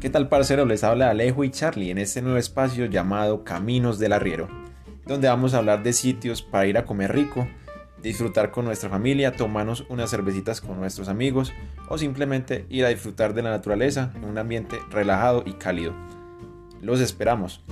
¿Qué tal parcero? Les habla Alejo y Charlie en este nuevo espacio llamado Caminos del Arriero, donde vamos a hablar de sitios para ir a comer rico, disfrutar con nuestra familia, tomarnos unas cervecitas con nuestros amigos o simplemente ir a disfrutar de la naturaleza en un ambiente relajado y cálido. Los esperamos.